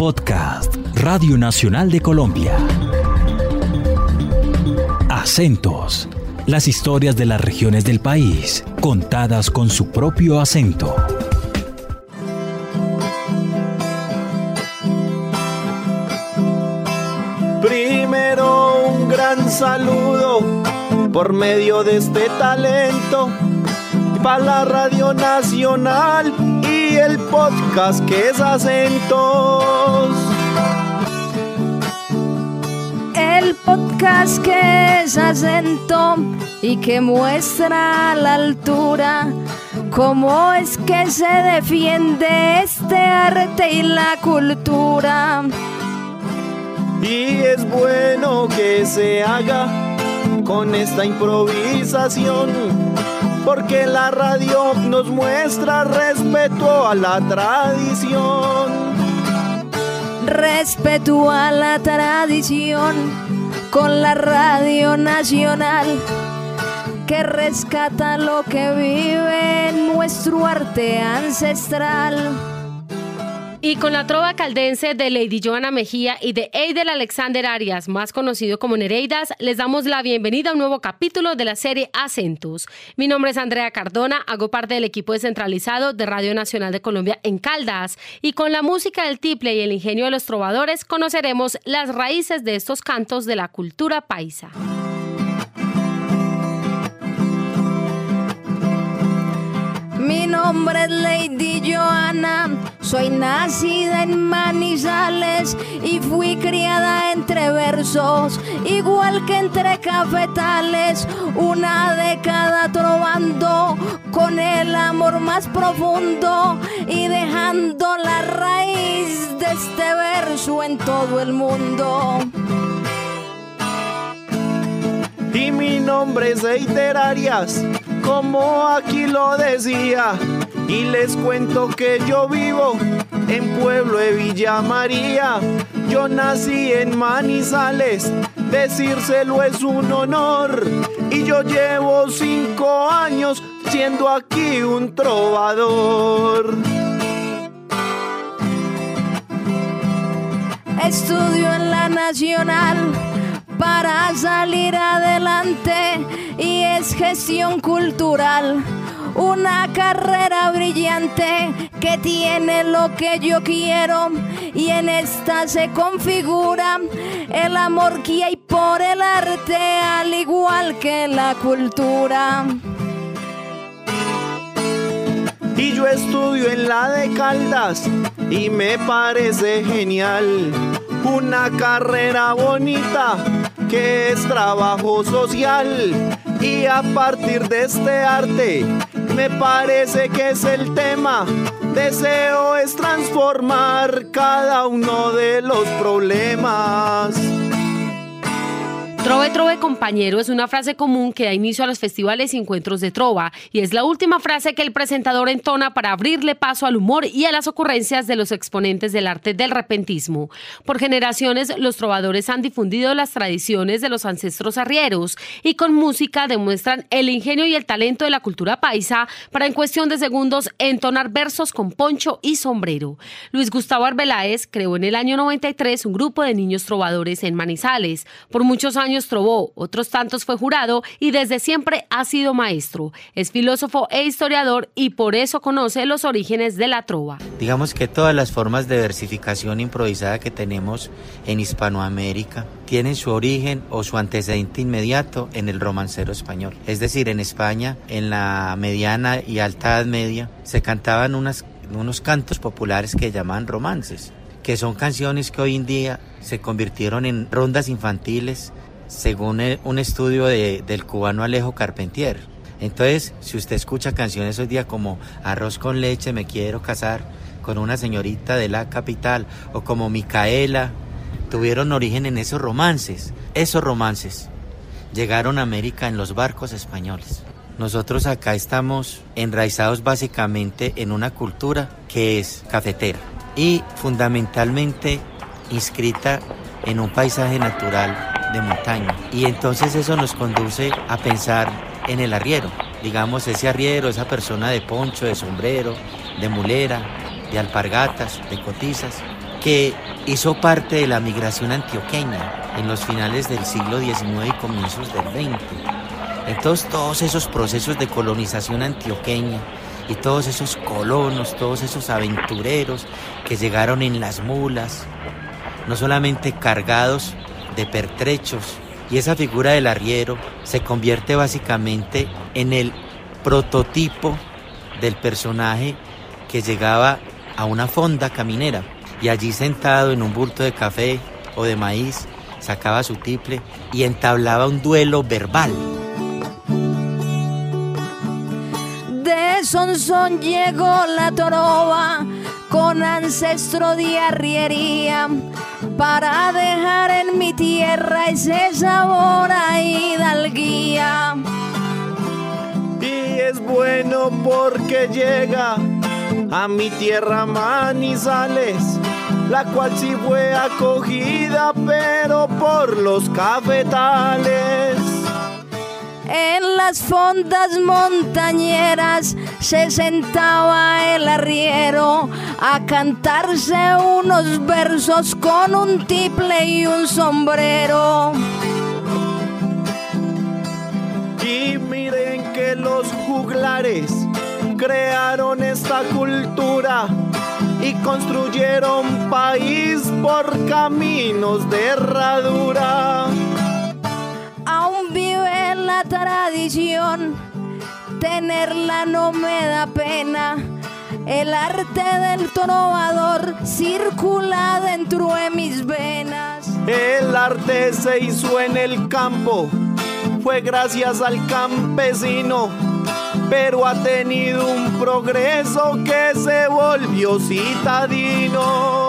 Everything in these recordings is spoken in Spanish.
Podcast Radio Nacional de Colombia. Acentos. Las historias de las regiones del país, contadas con su propio acento. Primero un gran saludo por medio de este talento para la Radio Nacional y el podcast que es Acentos. El podcast que es acento y que muestra a la altura cómo es que se defiende este arte y la cultura. Y es bueno que se haga con esta improvisación, porque la radio nos muestra respeto a la tradición. Respeto a la tradición con la radio nacional que rescata lo que vive en nuestro arte ancestral. Y con la trova caldense de Lady Joana Mejía y de Eidel Alexander Arias, más conocido como Nereidas, les damos la bienvenida a un nuevo capítulo de la serie Acentus. Mi nombre es Andrea Cardona, hago parte del equipo descentralizado de Radio Nacional de Colombia en Caldas y con la música del tiple y el ingenio de los trovadores conoceremos las raíces de estos cantos de la cultura paisa. Mi nombre es Lady Joana, soy nacida en Manizales y fui criada entre versos, igual que entre cafetales, una década trovando con el amor más profundo y dejando la raíz de este verso en todo el mundo. Y mi nombre es Eider Arias, como aquí lo decía. Y les cuento que yo vivo en pueblo de Villa María. Yo nací en Manizales, decírselo es un honor. Y yo llevo cinco años siendo aquí un trovador. Estudio en la Nacional para salir adelante y es gestión cultural. Una carrera brillante que tiene lo que yo quiero y en esta se configura el amor que hay por el arte al igual que la cultura. Y yo estudio en la de Caldas y me parece genial. Una carrera bonita que es trabajo social. Y a partir de este arte, me parece que es el tema. Deseo es transformar cada uno de los problemas. Trove Trove compañero es una frase común que da inicio a los festivales y encuentros de trova y es la última frase que el presentador entona para abrirle paso al humor y a las ocurrencias de los exponentes del arte del repentismo. Por generaciones los trovadores han difundido las tradiciones de los ancestros arrieros y con música demuestran el ingenio y el talento de la cultura paisa para en cuestión de segundos entonar versos con poncho y sombrero. Luis Gustavo Arbeláez creó en el año 93 un grupo de niños trovadores en Manizales. Por muchos años trovó, otros tantos fue jurado y desde siempre ha sido maestro. Es filósofo e historiador y por eso conoce los orígenes de la trova. Digamos que todas las formas de versificación improvisada que tenemos en Hispanoamérica tienen su origen o su antecedente inmediato en el romancero español. Es decir, en España, en la mediana y alta edad media, se cantaban unas, unos cantos populares que llamaban romances que son canciones que hoy en día se convirtieron en rondas infantiles, según un estudio del cubano Alejo Carpentier. Entonces, si usted escucha canciones hoy día como Arroz con leche, me quiero casar con una señorita de la capital, o como Micaela, tuvieron origen en esos romances. Esos romances llegaron a América en los barcos españoles. Nosotros acá estamos enraizados básicamente en una cultura que es cafetera y fundamentalmente inscrita en un paisaje natural de montaña. Y entonces eso nos conduce a pensar en el arriero. Digamos, ese arriero, esa persona de poncho, de sombrero, de mulera, de alpargatas, de cotizas, que hizo parte de la migración antioqueña en los finales del siglo XIX y comienzos del XX. Entonces todos esos procesos de colonización antioqueña y todos esos colonos, todos esos aventureros que llegaron en las mulas, no solamente cargados de pertrechos, y esa figura del arriero se convierte básicamente en el prototipo del personaje que llegaba a una fonda caminera y allí sentado en un bulto de café o de maíz sacaba su tiple y entablaba un duelo verbal. De son llegó la trova con ancestro de arriería para dejar en mi tierra ese sabor a hidalguía. Y es bueno porque llega a mi tierra Manizales, la cual sí fue acogida, pero por los cafetales. En las fondas montañeras se sentaba el arriero a cantarse unos versos con un tiple y un sombrero. Y miren que los juglares crearon esta cultura y construyeron país por caminos de herradura. Aún vive la tradición, tenerla no me da pena. El arte del trovador circula dentro de mis venas. El arte se hizo en el campo, fue gracias al campesino pero ha tenido un progreso que se volvió citadino.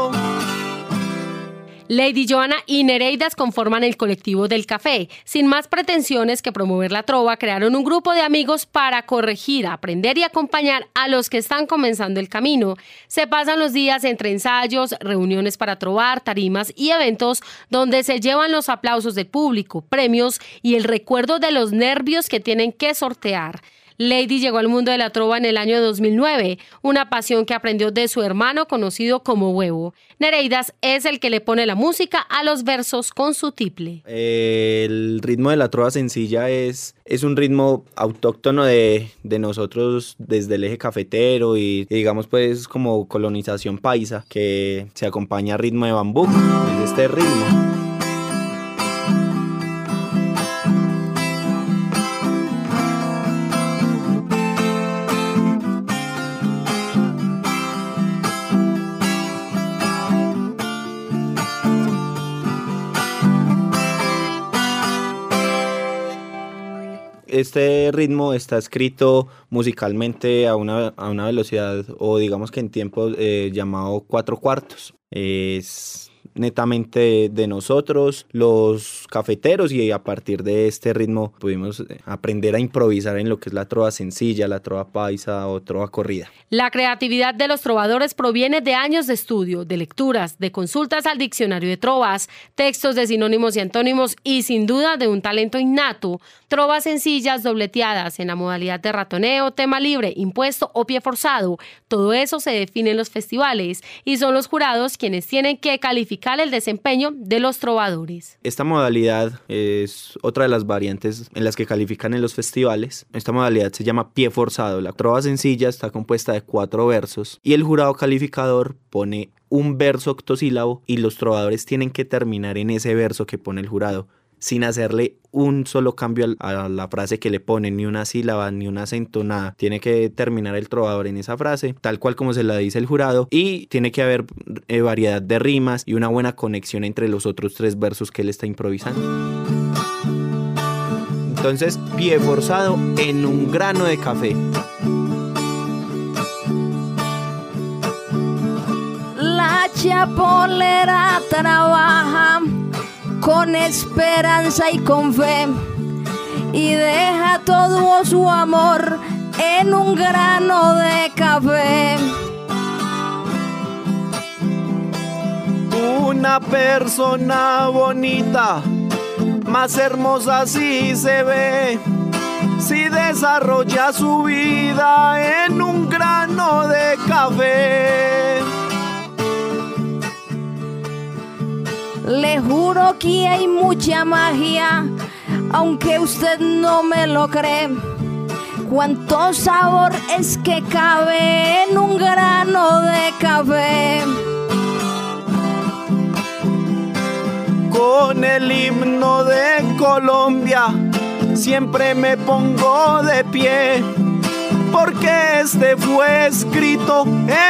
Lady Joana y Nereidas conforman el colectivo del café. Sin más pretensiones que promover la trova, crearon un grupo de amigos para corregir, aprender y acompañar a los que están comenzando el camino. Se pasan los días entre ensayos, reuniones para trovar, tarimas y eventos donde se llevan los aplausos del público, premios y el recuerdo de los nervios que tienen que sortear. Lady llegó al mundo de la trova en el año 2009, una pasión que aprendió de su hermano conocido como Huevo. Nereidas es el que le pone la música a los versos con su tiple. El ritmo de la trova sencilla es, es un ritmo autóctono de, de nosotros desde el eje cafetero y, y, digamos pues como colonización paisa que se acompaña a ritmo de bambú, es este ritmo. Este ritmo está escrito musicalmente a una, a una velocidad o digamos que en tiempo eh, llamado cuatro cuartos. Es netamente de nosotros, los cafeteros, y a partir de este ritmo pudimos eh, aprender a improvisar en lo que es la trova sencilla, la trova paisa o trova corrida. La creatividad de los trovadores proviene de años de estudio, de lecturas, de consultas al diccionario de trovas, textos de sinónimos y antónimos y sin duda de un talento innato, trovas sencillas dobleteadas en la modalidad de ratoneo, tema libre, impuesto o pie forzado. Todo eso se define en los festivales y son los jurados quienes tienen que calificar el desempeño de los trovadores. Esta modalidad es otra de las variantes en las que califican en los festivales. Esta modalidad se llama pie forzado. La trova sencilla está compuesta de cuatro versos y el jurado calificador pone un verso octosílabo y los trovadores tienen que terminar en ese verso que pone el jurado sin hacerle un solo cambio a la frase que le pone, ni una sílaba, ni un acento, nada. Tiene que terminar el trovador en esa frase, tal cual como se la dice el jurado, y tiene que haber eh, variedad de rimas y una buena conexión entre los otros tres versos que él está improvisando. Entonces, pie forzado en un grano de café. La chapolera trabaja con esperanza y con fe y deja todo su amor en un grano de café. Una persona bonita, más hermosa si se ve, si desarrolla su vida en un grano de café. Le juro que hay mucha magia, aunque usted no me lo cree. Cuánto sabor es que cabe en un grano de café. Con el himno de Colombia siempre me pongo de pie porque este fue escrito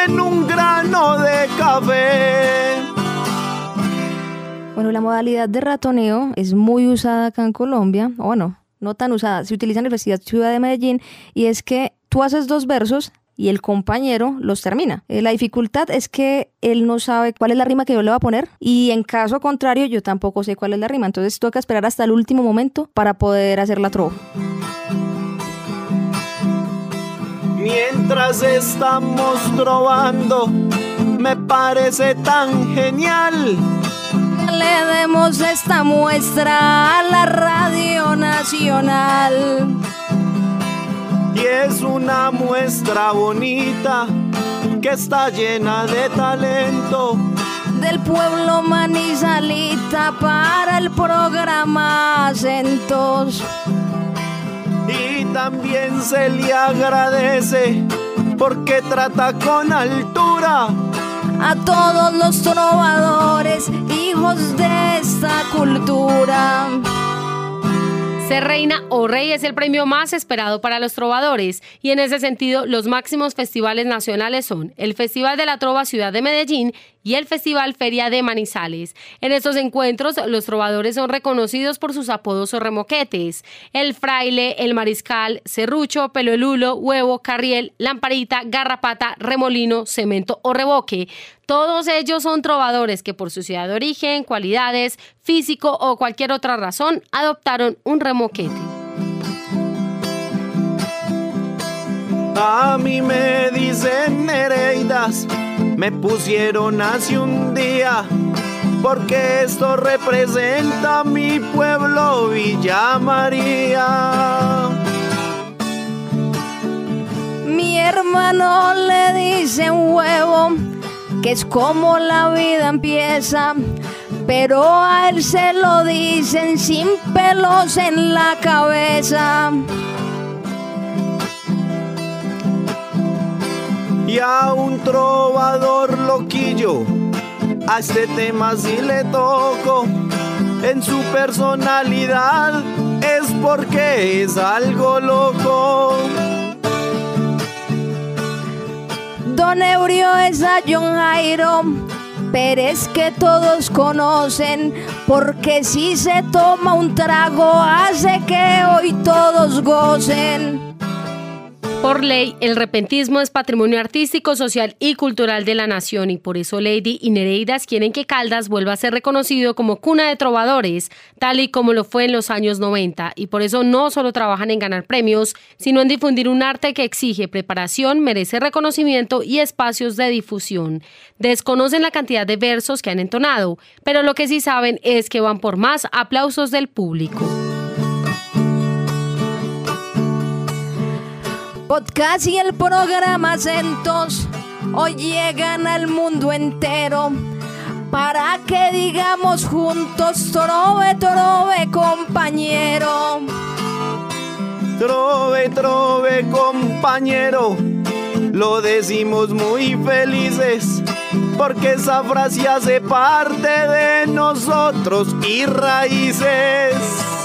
en un grano de café. Bueno, la modalidad de ratoneo es muy usada acá en Colombia, o bueno, no tan usada, se utiliza en la Universidad Ciudad de Medellín y es que tú haces dos versos y el compañero los termina. Eh, la dificultad es que él no sabe cuál es la rima que yo le voy a poner y en caso contrario yo tampoco sé cuál es la rima. Entonces toca esperar hasta el último momento para poder hacer la trova. Mientras estamos trovando, me parece tan genial. Le demos esta muestra a la Radio Nacional. Y es una muestra bonita que está llena de talento. Del pueblo manizalita para el programa Acentos. Y también se le agradece porque trata con altura a todos los trovadores, hijos de esta cultura. Ser reina o rey es el premio más esperado para los trovadores y en ese sentido los máximos festivales nacionales son el Festival de la Trova Ciudad de Medellín y el Festival Feria de Manizales. En estos encuentros, los trovadores son reconocidos por sus apodos o remoquetes: el fraile, el mariscal, serrucho, peluelulo, huevo, carriel, lamparita, garrapata, remolino, cemento o reboque. Todos ellos son trovadores que por su ciudad de origen, cualidades, físico o cualquier otra razón adoptaron un remoquete. A mí me dicen Nereidas me pusieron hace un día, porque esto representa mi pueblo Villa María. Mi hermano le dice un huevo, que es como la vida empieza, pero a él se lo dicen sin pelos en la cabeza. Y a un trovador loquillo. A este tema si le toco. En su personalidad es porque es algo loco. Don Eurio es a John Jairo, pero es que todos conocen, porque si se toma un trago hace que hoy todos gocen. Por ley, el repentismo es patrimonio artístico, social y cultural de la nación y por eso Lady y Nereidas quieren que Caldas vuelva a ser reconocido como cuna de trovadores, tal y como lo fue en los años 90 y por eso no solo trabajan en ganar premios, sino en difundir un arte que exige preparación, merece reconocimiento y espacios de difusión. Desconocen la cantidad de versos que han entonado, pero lo que sí saben es que van por más aplausos del público. Podcast y el programa Centos hoy llegan al mundo entero para que digamos juntos trove, trove, compañero. Trove, trove, compañero. Lo decimos muy felices porque esa frase hace parte de nosotros y raíces.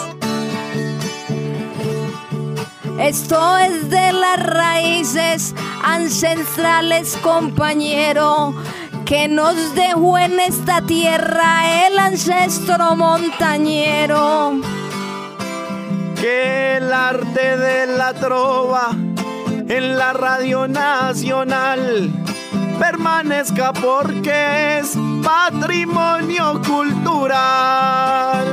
Esto es de las raíces ancestrales, compañero, que nos dejó en esta tierra el ancestro montañero. Que el arte de la trova en la radio nacional permanezca porque es patrimonio cultural.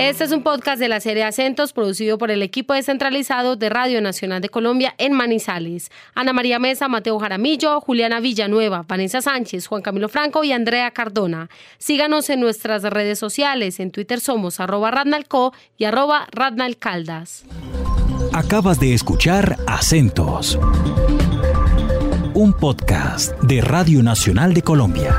Este es un podcast de la serie Acentos producido por el equipo descentralizado de Radio Nacional de Colombia en Manizales. Ana María Mesa, Mateo Jaramillo, Juliana Villanueva, Vanessa Sánchez, Juan Camilo Franco y Andrea Cardona. Síganos en nuestras redes sociales. En Twitter somos arroba radnalco y arroba radnalcaldas. Acabas de escuchar Acentos un podcast de Radio Nacional de Colombia.